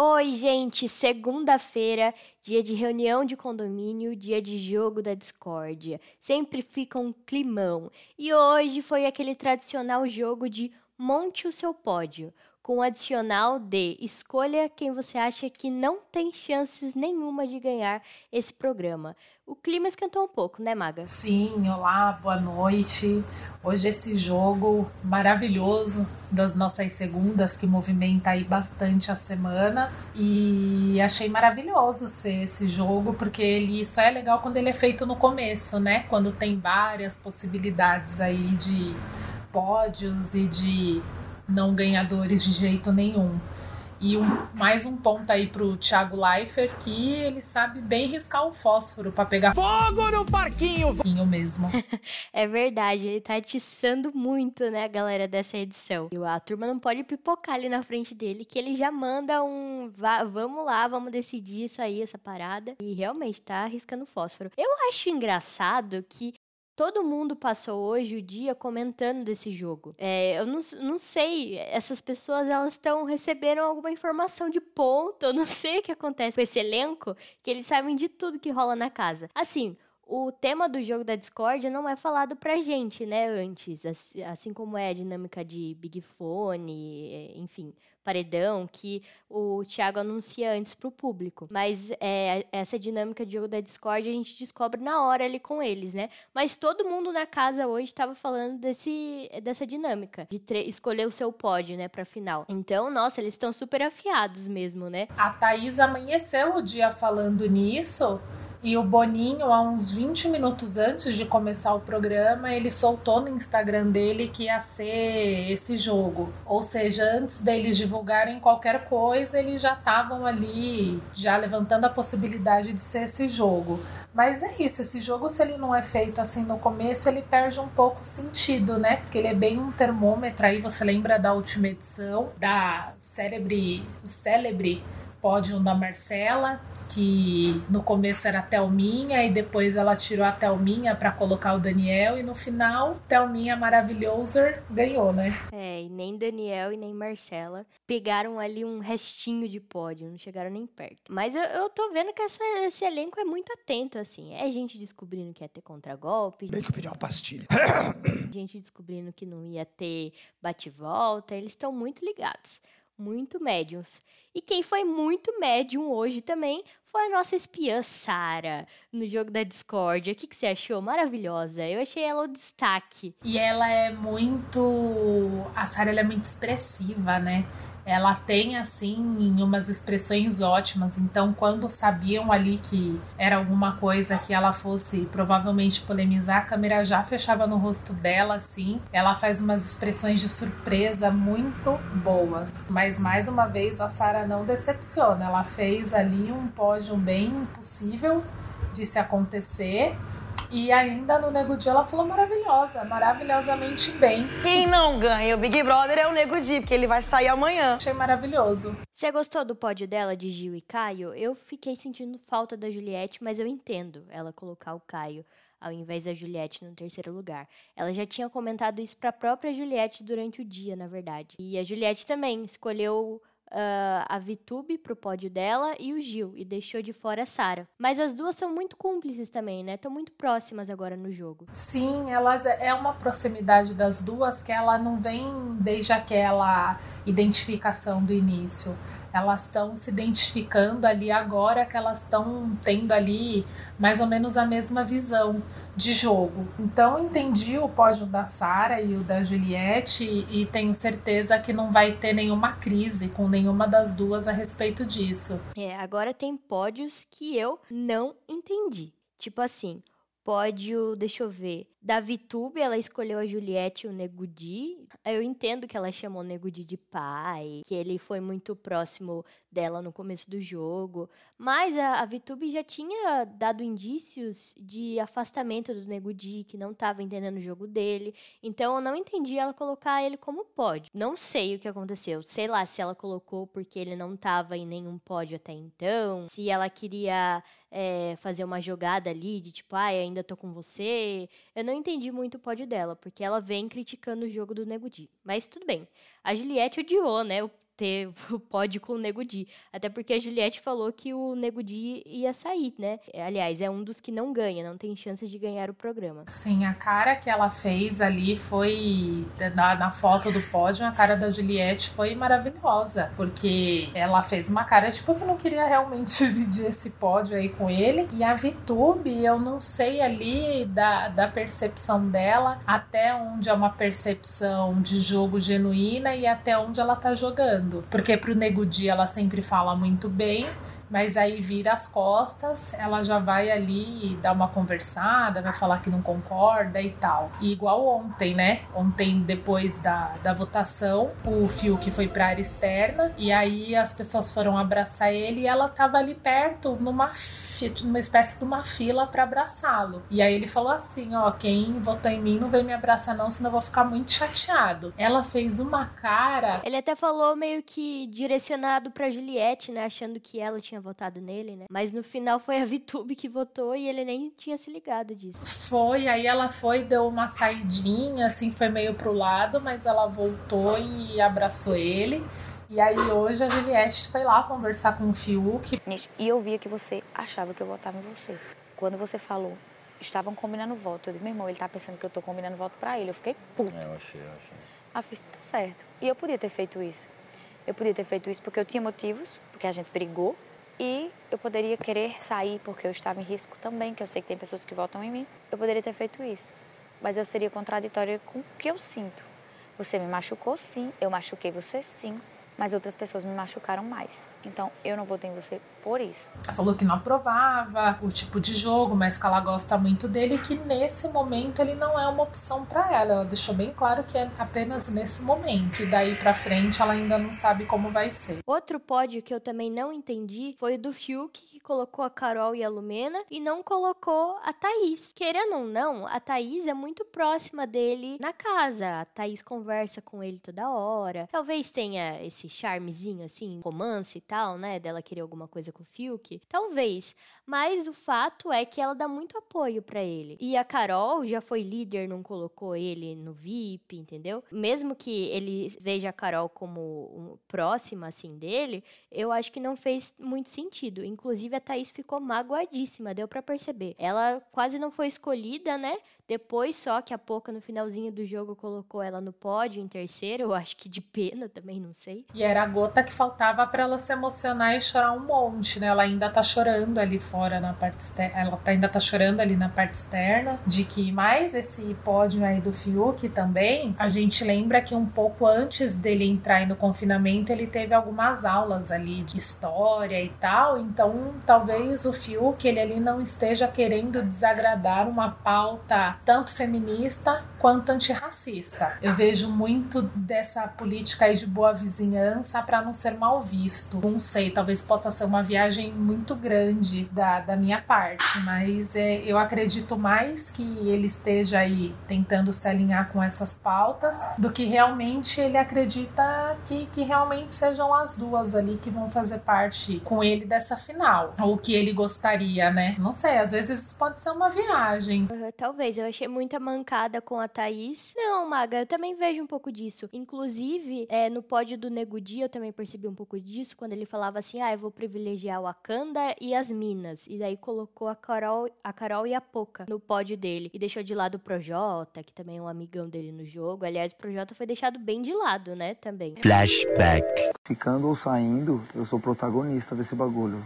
Oi, gente! Segunda-feira, dia de reunião de condomínio, dia de jogo da discórdia. Sempre fica um climão. E hoje foi aquele tradicional jogo de monte o seu pódio, com o adicional de escolha quem você acha que não tem chances nenhuma de ganhar esse programa. O clima esquentou um pouco, né, Maga? Sim, olá, boa noite. Hoje esse jogo maravilhoso das nossas segundas que movimenta aí bastante a semana e achei maravilhoso ser esse jogo porque ele só é legal quando ele é feito no começo, né? Quando tem várias possibilidades aí de pódios e de não ganhadores de jeito nenhum. E um, mais um ponto aí pro Thiago Leifert, que ele sabe bem riscar o fósforo para pegar Fogo no parquinho! foguinho mesmo. É verdade, ele tá atiçando muito, né, a galera dessa edição. E a turma não pode pipocar ali na frente dele, que ele já manda um "Vá- vamos lá, vamos decidir isso aí, essa parada. E realmente tá arriscando fósforo. Eu acho engraçado que Todo mundo passou hoje o dia comentando desse jogo. É, eu não, não sei, essas pessoas elas estão receberam alguma informação de ponto. Eu não sei o que acontece com esse elenco, que eles sabem de tudo que rola na casa. Assim, o tema do jogo da Discord não é falado pra gente, né, antes. Assim, como é a dinâmica de Big Fone, enfim, paredão, que o Thiago anuncia antes pro público. Mas é, essa dinâmica de jogo da Discord a gente descobre na hora ali com eles, né? Mas todo mundo na casa hoje estava falando desse, dessa dinâmica, de escolher o seu pódio, né, pra final. Então, nossa, eles estão super afiados mesmo, né? A Thaís amanheceu o dia falando nisso. E o Boninho, há uns 20 minutos antes de começar o programa, ele soltou no Instagram dele que ia ser esse jogo. Ou seja, antes deles divulgarem qualquer coisa, eles já estavam ali, já levantando a possibilidade de ser esse jogo. Mas é isso, esse jogo, se ele não é feito assim no começo, ele perde um pouco o sentido, né? Porque ele é bem um termômetro. Aí você lembra da última edição, da célebre, o célebre pódio da Marcela, que no começo era a Thelminha e depois ela tirou a Thelminha para colocar o Daniel e no final Thelminha maravilhosa ganhou, né? É, e nem Daniel e nem Marcela pegaram ali um restinho de pódio, não chegaram nem perto. Mas eu, eu tô vendo que essa- esse elenco é muito atento, assim. É gente descobrindo que ia ter contragolpe, Bem que eu pedi uma pastilha. gente descobrindo que não ia ter bate-volta. Eles estão muito ligados, muito médiums. E quem foi muito médium hoje também foi a nossa espiã Sara, no jogo da Discord. O que, que você achou? Maravilhosa. Eu achei ela o destaque. E ela é muito. A Sarah ela é muito expressiva, né? Ela tem, assim, umas expressões ótimas. Então, quando sabiam ali que era alguma coisa que ela fosse provavelmente polemizar, a câmera já fechava no rosto dela, assim. Ela faz umas expressões de surpresa muito boas. Mas, mais uma vez, a Sarah não decepciona. Ela fez ali um pódio bem possível de se acontecer. E ainda no Nego Di ela falou maravilhosa, maravilhosamente bem. Quem não ganha o Big Brother é o Nego Di, porque ele vai sair amanhã. Achei maravilhoso. Você gostou do pódio dela de Gil e Caio? Eu fiquei sentindo falta da Juliette, mas eu entendo ela colocar o Caio ao invés da Juliette no terceiro lugar. Ela já tinha comentado isso para a própria Juliette durante o dia, na verdade. E a Juliette também escolheu ah, a Vitube pro pódio dela e o Gil, e deixou de fora a Sara. Mas as duas são muito cúmplices também, né? Estão muito próximas agora no jogo. Sim, elas é uma proximidade das duas que ela não vem desde aquela identificação do início. elas estão se identificando ali agora que elas estão tendo ali mais ou menos a mesma visão de jogo. Então entendi o pódio da Sara e o da Juliette e, tenho certeza que não vai ter nenhuma crise com nenhuma das duas a respeito disso. É, agora tem pódios que eu não entendi. Tipo assim, pódio, deixa eu ver, da VTube, ela escolheu a Juliette e o Negudi. Eu entendo que ela chamou o Negudi de pai, que ele foi muito próximo dela no começo do jogo, mas a, a VTube já tinha dado indícios de afastamento do Negudi, que não estava entendendo o jogo dele. Então eu não entendi ela colocar ele como pódio. Não sei o que aconteceu. Sei lá se ela colocou porque ele não estava em nenhum pódio até então, se ela queria é, fazer uma jogada ali de tipo, ai, ah, ainda tô com você. Eu não entendi muito o pódio dela, porque ela vem criticando o jogo do Nego Di. Mas tudo bem. A Juliette odiou, né? O ter o pódio com o Nego Di. Até porque a Juliette falou que o Nego Di ia sair, né? Aliás, é um dos que não ganha, não tem chances de ganhar o programa. Sim, a cara que ela fez ali foi. Na, na foto do pódio, a cara da Juliette foi maravilhosa. Porque ela fez uma cara tipo que não queria realmente dividir esse pódio aí com ele. E a Vitube, eu não sei ali da, da percepção dela até onde é uma percepção de jogo genuína e até onde ela tá jogando falando. Porque pro Nego Di ela sempre fala muito bem, mas aí vira as costas, ela já vai ali dar uma conversada, vai falar que não concorda e tal. E igual ontem, né? Ontem, depois da, da votação, o Fiuk foi pra área externa e aí as pessoas foram abraçar ele e ela tava ali perto, numa numa espécie de uma fila para abraçá-lo. E aí ele falou assim: ó, quem votou em mim não vem me abraçar, não, senão eu vou ficar muito chateado. Ela fez uma cara. Ele até falou meio que direcionado pra Juliette, né? Achando que ela tinha votado nele, né? Mas no final foi a Vitube que votou e ele nem tinha se ligado disso. Foi, aí ela foi, deu uma saidinha, assim, foi meio pro lado, mas ela voltou e abraçou ele. E aí hoje a Juliette foi lá conversar com o Fiuk. E eu via que você achava que eu votava em você. Quando você falou, estavam combinando voto. Eu disse, meu irmão, ele tá pensando que eu tô combinando voto pra ele. Eu fiquei puto. É, eu achei, eu achei. Ah, fiz, tá certo. E eu podia ter feito isso. Eu podia ter feito isso porque eu tinha motivos, porque a gente brigou. E eu poderia querer sair porque eu estava em risco também, que eu sei que tem pessoas que votam em mim. Eu poderia ter feito isso. Mas eu seria contraditória com o que eu sinto. Você me machucou sim, eu machuquei você sim mas outras pessoas me machucaram mais. Então eu não votei em você por isso. Ela falou que não aprovava o tipo de jogo, mas que ela gosta muito dele e que nesse momento ele não é uma opção para ela. Ela deixou bem claro que é apenas nesse momento. E daí para frente ela ainda não sabe como vai ser. Outro pódio que eu também não entendi foi o do Fiuk, que colocou a Carol e a Lumena e não colocou a Thaís. Querendo ou não, a Thaís é muito próxima dele na casa. A Thaís conversa com ele toda hora. Talvez tenha esse charmezinho, assim, romance tal, né? Dela querer alguma coisa com o Fiuk. Talvez. Mas o fato é que ela dá muito apoio para ele. E a Carol já foi líder, não colocou ele no VIP, entendeu? Mesmo que ele veja a Carol como próxima, assim, dele, eu acho que não fez muito sentido. Inclusive, a Thaís ficou magoadíssima, deu para perceber. Ela quase não foi escolhida, né? Depois só que a Poca no finalzinho do jogo colocou ela no pódio em terceiro, eu acho que de pena também, não sei. E era a gota que faltava para ela se emocionar e chorar um monte, né? Ela ainda tá chorando ali fora na parte externa, ela tá, ainda tá chorando ali na parte externa de que mais esse pódio aí do Fiuk também, a gente lembra que um pouco antes dele entrar no confinamento, ele teve algumas aulas ali de história e tal, então talvez o Fiuk ele ali não esteja querendo desagradar uma pauta tanto feminista quanto antirracista. Eu vejo muito dessa política aí de boa vizinhança para não ser mal visto. Não sei, talvez possa ser uma viagem muito grande da, da minha parte, mas é, eu acredito mais que ele esteja aí tentando se alinhar com essas pautas do que realmente ele acredita que, que realmente sejam as duas ali que vão fazer parte com ele dessa final. Ou que ele gostaria, né? Não sei, às vezes pode ser uma viagem. Talvez, eu achei muita mancada com a Thaís. Não, Maga, eu também vejo um pouco disso. Inclusive, é, no pódio do Nego Dia, eu também percebi um pouco disso, quando ele ele falava assim: ah, eu vou privilegiar o Wakanda e as minas. E daí colocou a Carol, a Carol e a Poca no pódio dele. E deixou de lado o Projota, que também é um amigão dele no jogo. Aliás, o Projota foi deixado bem de lado, né? Também. Flashback. Ficando ou saindo, eu sou protagonista desse bagulho.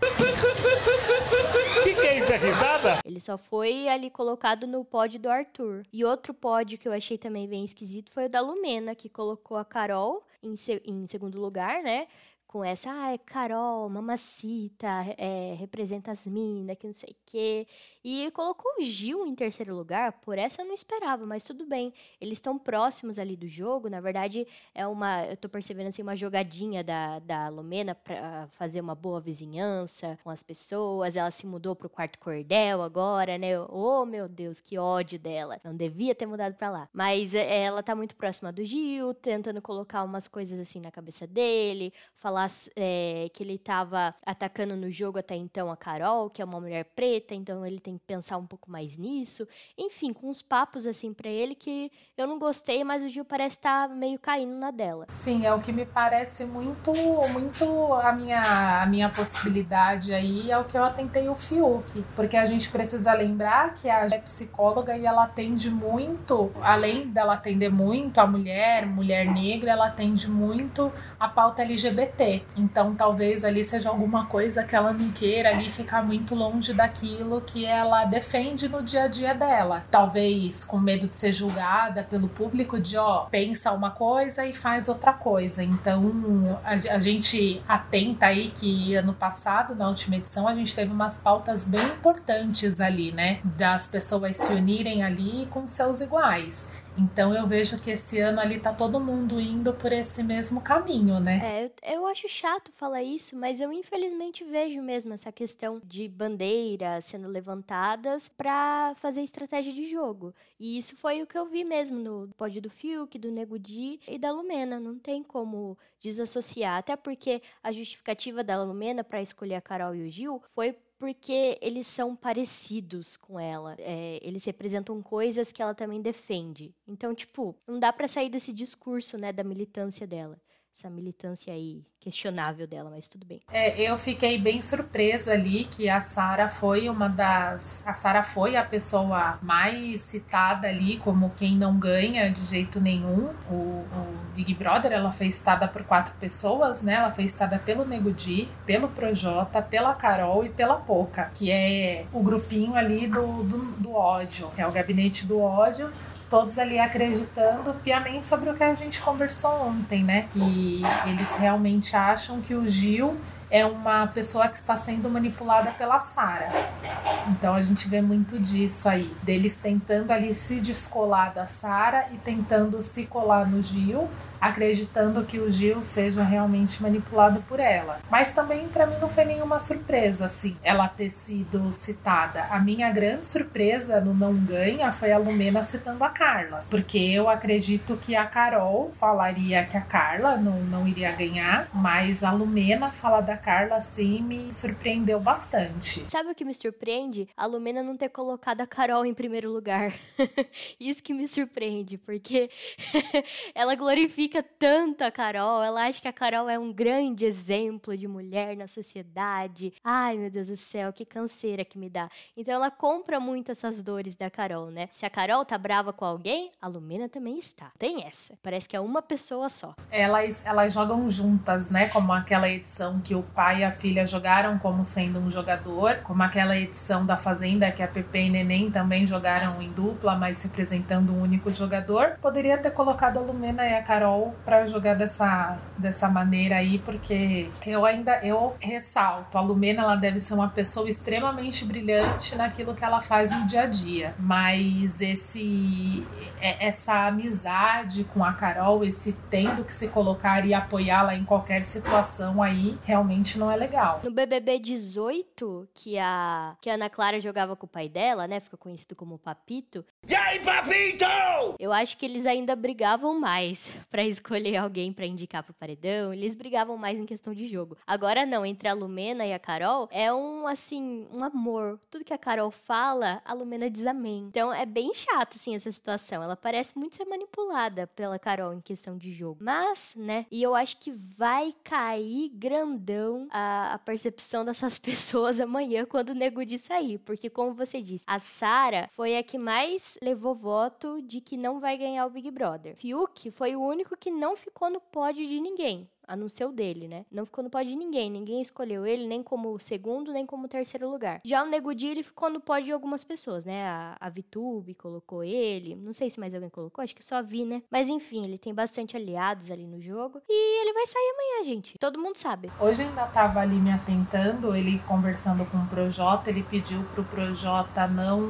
Risada? Ele só foi ali colocado no pódio do Arthur. E outro pódio que eu achei também bem esquisito foi o da Lumena, que colocou a Carol em, se- em segundo lugar, né? Com essa, ah, é Carol, mamacita, é, representa as minas, que não sei o quê. E colocou o Gil em terceiro lugar, por essa eu não esperava, mas tudo bem. Eles estão próximos ali do jogo, na verdade, é uma, eu tô percebendo assim, uma jogadinha da, da Lumena pra fazer uma boa vizinhança com as pessoas. Ela se mudou pro quarto cordel agora, né? Oh, meu Deus, que ódio dela. Não devia ter mudado pra lá. Mas é, ela tá muito próxima do Gil, tentando colocar umas coisas assim na cabeça dele, falar é, que ele tava atacando no jogo até então a Carol, que é uma mulher preta, então ele tem que pensar um pouco mais nisso. Enfim, com uns papos assim pra ele que eu não gostei, mas o Gil parece estar meio caindo na dela. Sim, é o que me parece muito, muito a minha, a minha possibilidade aí, é o que eu atentei o Fiuk. Porque a gente precisa lembrar que a é psicóloga e ela atende muito, além dela atender muito a mulher, mulher negra, ela atende muito a pauta LGBT. Então talvez ali seja alguma coisa que ela não queira ali ficar muito longe daquilo que ela defende no dia a dia dela. Talvez com medo de ser julgada pelo público de ó, pensa uma coisa e faz outra coisa. Então a, a gente atenta aí que ano passado, na última edição, a gente teve umas pautas bem importantes ali, né? Das pessoas se unirem ali com seus iguais. Então eu vejo que esse ano ali tá todo mundo indo por esse mesmo caminho, né? É, eu, acho chato falar isso, mas eu infelizmente vejo mesmo essa questão de bandeiras sendo levantadas pra fazer estratégia de jogo. E isso foi o que eu vi mesmo no pódio do Fiuk, do Nego Di e da Lumena. Não tem como desassociar, até porque a justificativa da Lumena pra escolher a Carol e o Gil foi porque eles são parecidos com ela. É, eles representam coisas que ela também defende. Então, tipo, não dá pra sair desse discurso, né, da militância dela. Essa militância aí questionável dela, mas tudo bem. É, eu fiquei bem surpresa ali que a Sara foi uma das. A Sara foi a pessoa mais citada ali como quem não ganha de jeito nenhum. O, o Big Brother, ela foi citada por quatro pessoas, né? Ela foi citada pelo Nego Di, pelo Projota, pela Carol e pela Poca, que é o grupinho ali do, do, do ódio. É o gabinete do ódio todos ali acreditando piamente sobre o que a gente conversou ontem, né? Que eles realmente acham que o Gil é uma pessoa que está sendo manipulada pela Sara. Então a gente vê muito disso aí, deles tentando ali se descolar da Sara e tentando se colar no Gil, acreditando que o Gil seja realmente manipulado por ela. Mas também para mim não foi nenhuma surpresa assim, ela ter sido citada. A minha grande surpresa no não ganha foi a Lumena citando a Carla, porque eu acredito que a Carol falaria que a Carla não, não iria ganhar, mas a Lumena falar da Carla assim me surpreendeu bastante. Sabe o que me surpreende? A Lumena não ter colocado a Carol em primeiro lugar. Isso que me surpreende, porque ela glorifica tanto a Carol, ela acha que a Carol é um grande exemplo de mulher na sociedade. Ai, meu Deus do céu, que canseira que me dá. Então ela compra muito essas dores da Carol, né? Se a Carol tá brava com alguém, a Lumena também está. Tem essa. Parece que é uma pessoa só. Elas, elas jogam juntas, né? Como aquela edição que o pai e a filha jogaram como sendo um jogador, como aquela edição da Fazenda que a Pepe e Neném também jogaram em dupla, mas representando um único jogador. Poderia ter colocado a Lumena e a Carol para jogar dessa, dessa maneira aí, porque eu ainda eu ressalto, a Lumena ela deve ser uma pessoa extremamente brilhante naquilo que ela faz no dia a dia, mas esse essa amizade com a Carol, esse tendo que se colocar e apoiá-la em qualquer situação aí, realmente não é legal. No BBB 18, que a que a Ana Clara jogava com o pai dela, né, fica conhecido como Papito. E aí, papito? Eu acho que eles ainda brigavam mais para escolher alguém para indicar pro paredão. Eles brigavam mais em questão de jogo. Agora não, entre a Lumena e a Carol é um assim, um amor. Tudo que a Carol fala, a Lumena diz amém. Então é bem chato assim essa situação. Ela parece muito ser manipulada pela Carol em questão de jogo. Mas, né, e eu acho que vai cair grandão serão a, a percepção dessas pessoas amanhã quando o Nego sair. Porque, como você disse, a Sara foi a que mais levou voto de que não vai ganhar o Big Brother. Fiuk foi o único que não ficou no pódio de ninguém a não ser o dele, né? Não ficou no pódio de ninguém, ninguém escolheu ele nem como segundo, nem como terceiro lugar. Já o Nego Di, ele ficou no pódio de algumas pessoas, né? A, a Vitube colocou ele, não sei se mais alguém colocou, acho que só vi, né? Mas enfim, ele tem bastante aliados ali no jogo e ele vai sair amanhã, gente. Todo mundo sabe. Hoje ainda tava ali me atentando, ele conversando com o Projota, ele pediu pro Projota não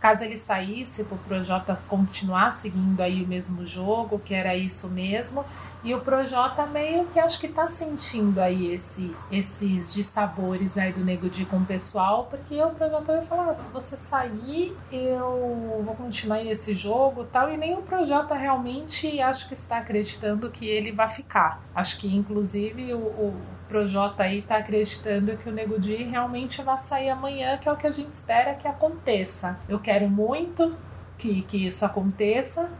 caso ele saísse para o Projota continuar seguindo aí o mesmo jogo, que era isso mesmo. E o Projota meio que acho que tá sentindo aí esse, esses dissabores aí do Nego Di com o pessoal, porque o Projota vai falar, ah, se você sair, eu vou continuar nesse jogo tal. E nem o Projota realmente acho que está acreditando que ele vai ficar. Acho que inclusive o, o Projota aí tá acreditando que o Nego Di realmente vai sair amanhã, que é o que a gente espera que aconteça. Eu quero muito que, que isso aconteça,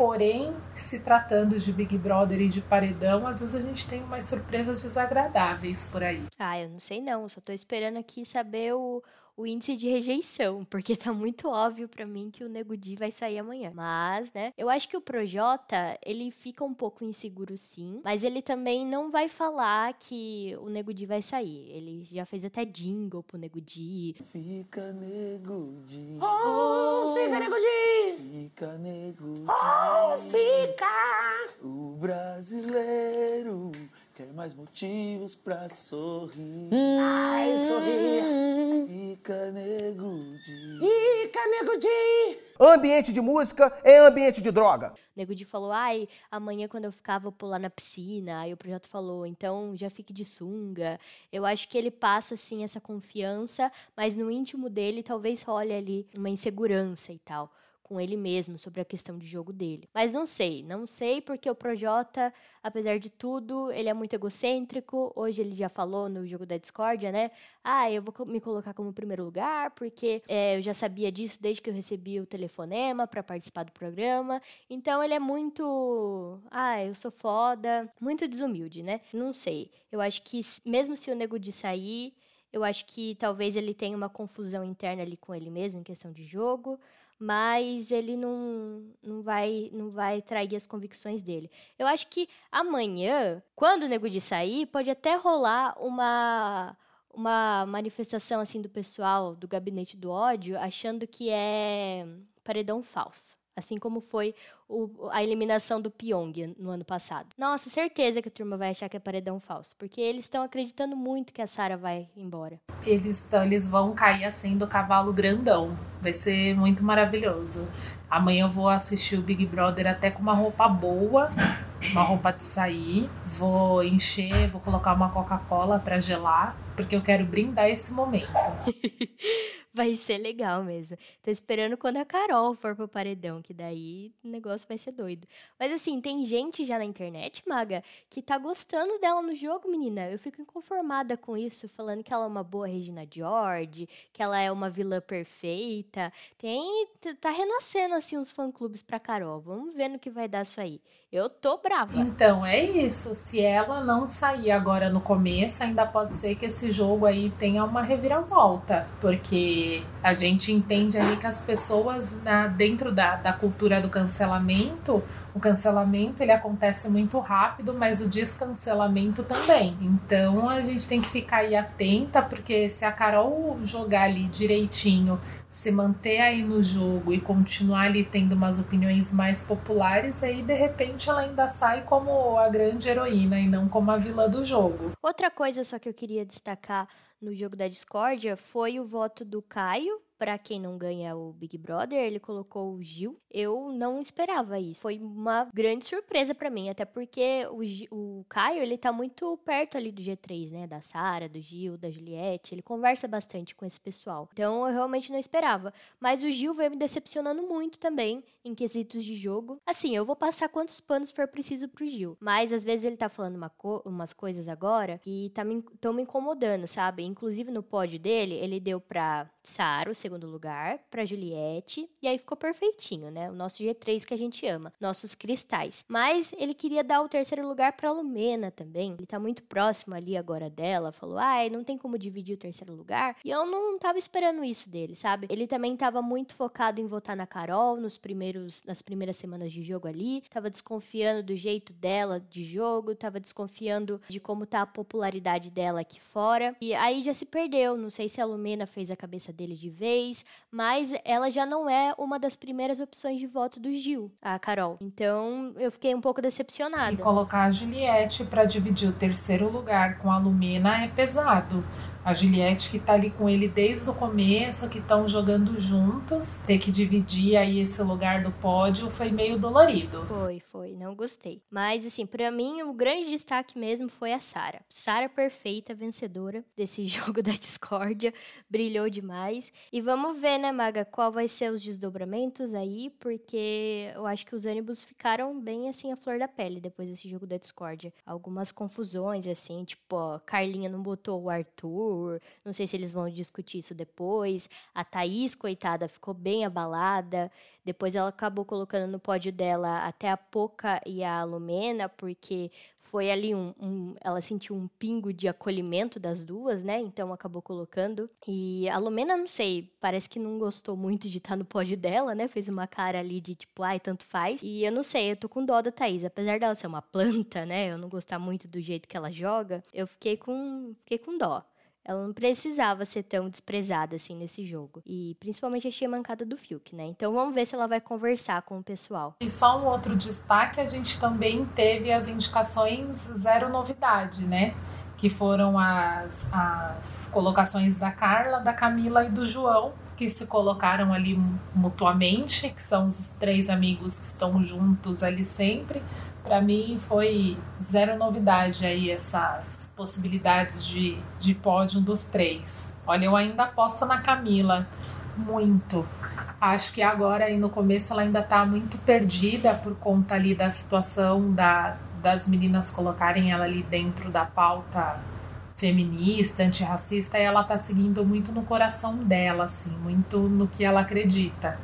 Porém, se tratando de Big Brother e de paredão, às vezes a gente tem umas surpresas desagradáveis por aí. Ah, eu não sei não, só tô esperando aqui saber o, o índice de rejeição, porque tá muito óbvio para mim que o Nego Di vai sair amanhã. Mas, né, eu acho que o Projota, ele fica um pouco inseguro sim, mas ele também não vai falar que o Nego Di vai sair. Ele já fez até jingle pro Nego Di. Fica Nego Di. Oh, fica Nego Di. Fica Nego Di. Oh, fica. O brasileiro quer mais motivos pra sorrir. Ai, sorrir. Fica nego de. Fica, nego de. Ambiente de música é ambiente de droga. O Nego Di falou, ai, amanhã quando eu ficava vou pular na piscina. Aí o projeto falou, então já fique de sunga. Eu acho que ele passa, assim, essa confiança, mas no íntimo dele talvez role ali uma insegurança e tal com ele mesmo sobre a questão de jogo dele. Mas não sei, não sei porque o Projota, apesar de tudo, ele é muito egocêntrico. Hoje ele já falou no jogo da discórdia, né? Ah, eu vou me colocar como primeiro lugar porque é, eu já sabia disso desde que eu recebi o telefonema para participar do programa. Então ele é muito, ah, eu sou foda, muito desumilde, né? Não sei. Eu acho que mesmo se o nego de sair, eu acho que talvez ele tenha uma confusão interna ali com ele mesmo em questão de jogo mas ele não, não, vai, não vai trair as convicções dele. Eu acho que amanhã, quando o Nego de sair, pode até rolar uma uma manifestação assim do pessoal do gabinete do ódio achando que é paredão falso. Assim como foi o, a eliminação do Pyong no ano passado. Nossa, certeza que a turma vai achar que é paredão falso, porque eles estão acreditando muito que a Sara vai embora. Eles, eles vão cair assim do cavalo grandão. Vai ser muito maravilhoso. Amanhã eu vou assistir o Big Brother até com uma roupa boa, uma roupa de sair. Vou encher, vou colocar uma Coca-Cola para gelar, porque eu quero brindar esse momento. vai ser legal mesmo. Tô esperando quando a Carol for pro paredão, que daí o negócio vai ser doido. Mas assim, tem gente já na internet, Maga, que tá gostando dela no jogo, menina. Eu fico inconformada com isso, falando que ela é uma boa Regina George, que ela é uma vilã perfeita. Tem. tá renascendo assim uns fã-clubes pra Carol. Vamos ver no que vai dar isso aí. Eu tô brava. Então, é isso. Se ela não sair agora no começo, ainda pode ser que esse jogo aí tenha uma reviravolta. Porque a gente entende ali que as pessoas, na, dentro da, da cultura do cancelamento, o cancelamento ele acontece muito rápido, mas o descancelamento também. Então a gente tem que ficar aí atenta, porque se a Carol jogar ali direitinho se manter aí no jogo e continuar ali tendo umas opiniões mais populares, aí de repente ela ainda sai como a grande heroína e não como a vilã do jogo. Outra coisa só que eu queria destacar no jogo da discórdia foi o voto do Caio para quem não ganha o Big Brother, ele colocou o Gil. Eu não esperava isso. Foi uma grande surpresa para mim, até porque o, o Caio, ele tá muito perto ali do G3, né? Da Sara, do Gil, da Juliette. Ele conversa bastante com esse pessoal. Então eu realmente não esperava. Mas o Gil veio me decepcionando muito também em quesitos de jogo. Assim, eu vou passar quantos panos for preciso pro Gil. Mas às vezes ele tá falando uma co umas coisas agora que tá me, me incomodando, sabe? Inclusive no pódio dele, ele deu pra Sara, o segundo lugar para Juliette, e aí ficou perfeitinho, né? O nosso G3 que a gente ama, nossos cristais. Mas ele queria dar o terceiro lugar para Lumena também. Ele tá muito próximo ali agora dela, falou: "Ai, não tem como dividir o terceiro lugar". E eu não tava esperando isso dele, sabe? Ele também tava muito focado em votar na Carol nos primeiros nas primeiras semanas de jogo ali, tava desconfiando do jeito dela de jogo, tava desconfiando de como tá a popularidade dela aqui fora. E aí já se perdeu, não sei se a Lumena fez a cabeça dele de vez, mas ela já não é uma das primeiras opções de voto do Gil, a Carol. Então eu fiquei um pouco decepcionada. E colocar a Juliette para dividir o terceiro lugar com a Lumena é pesado. A Juliette que tá ali com ele desde o começo, que estão jogando juntos, ter que dividir aí esse lugar do pódio foi meio dolorido. Foi, foi, não gostei. Mas assim, para mim o grande destaque mesmo foi a Sara. Sara perfeita, vencedora desse jogo da discórdia, brilhou demais. E vamos ver, né, Maga, qual vai ser os desdobramentos aí, porque eu acho que os ânimos ficaram bem assim a flor da pele depois desse jogo da discórdia. Algumas confusões assim, tipo, ó, Carlinha não botou o Arthur não sei se eles vão discutir isso depois. A Thaís, coitada, ficou bem abalada. Depois ela acabou colocando no pódio dela até a Poca e a Lumena, porque foi ali um, um, ela sentiu um pingo de acolhimento das duas, né? Então acabou colocando. E a Lumena, não sei, parece que não gostou muito de estar no pódio dela, né? Fez uma cara ali de tipo, ai, tanto faz. E eu não sei, eu tô com dó da Thaís. Apesar dela ser uma planta, né? Eu não gostar muito do jeito que ela joga, eu fiquei com, fiquei com dó. Ela não precisava ser tão desprezada assim nesse jogo. E principalmente achei a mancada do Fiuk, né? Então vamos ver se ela vai conversar com o pessoal. E só um outro destaque, a gente também teve as indicações zero novidade, né? Que foram as, as colocações da Carla, da Camila e do João, que se colocaram ali mutuamente, que são os três amigos que estão juntos ali sempre para mim foi zero novidade aí essas possibilidades de, de pódio dos três. Olha, eu ainda aposto na Camila muito. Acho que agora aí no começo ela ainda tá muito perdida por conta ali da situação da, das meninas colocarem ela ali dentro da pauta feminista, antirracista, e ela tá seguindo muito no coração dela, assim, muito no que ela acredita.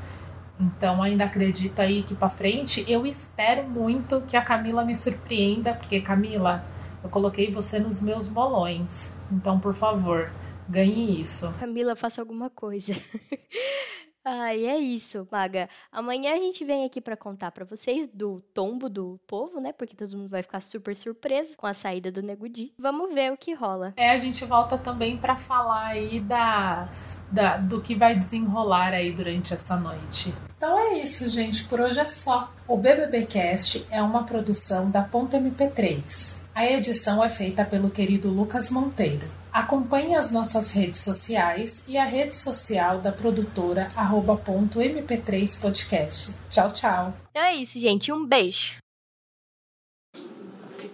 Então ainda acredito aí que para frente. Eu espero muito que a Camila me surpreenda, porque Camila, eu coloquei você nos meus bolões. Então, por favor, ganhe isso. Camila, faça alguma coisa. Ai, é isso, Maga. Amanhã a gente vem aqui para contar para vocês do tombo do povo, né? Porque todo mundo vai ficar super surpreso com a saída do Negudi. Vamos ver o que rola. É, a gente volta também para falar aí das, da, do que vai desenrolar aí durante essa noite. Então é isso, gente. Por hoje é só. O BBBcast é uma produção da Ponta MP3. A edição é feita pelo querido Lucas Monteiro. Acompanhe as nossas redes sociais e a rede social da produtora arroba ponto mp3 podcast. Tchau, tchau. Então é isso, gente. Um beijo.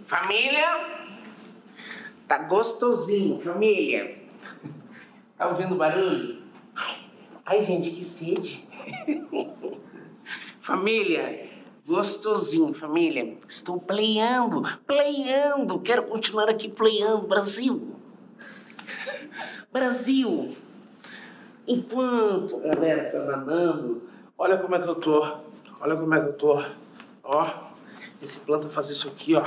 Família, tá gostosinho, família. Tá ouvindo barulho? Ai, gente, que sede. família, gostosinho, família. Estou playando, playando. Quero continuar aqui playando, Brasil. Brasil. Enquanto a galera tá danando, olha como é que eu tô. Olha como é que eu tô. Ó, esse planta faz isso aqui, ó.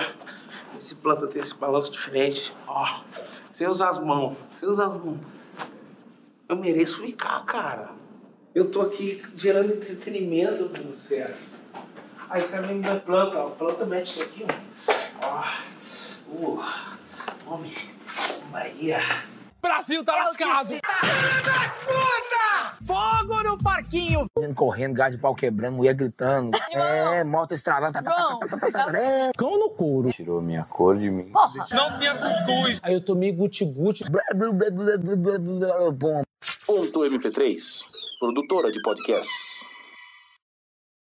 Esse planta tem esse balanço diferente, ó. Sem usar as mãos, sem usar as mãos. Eu mereço ficar, cara. Eu tô aqui gerando entretenimento pra vocês. Aí cara me dá planta, ó. A planta mete isso aqui, ó. Ó. Uh. Bahia. Brasil tá lascado! Filho da puta! Fogo no parquinho! Correndo, gás de pau quebrando, mulher gritando. é, moto estralando. Tá, tá, tá, tá, tá, tá, Cão no couro. Tirou minha cor de mim. Porra. Não tinha cuscuz. Aí eu tomei guti-guti. Ponto MP3, produtora de podcasts.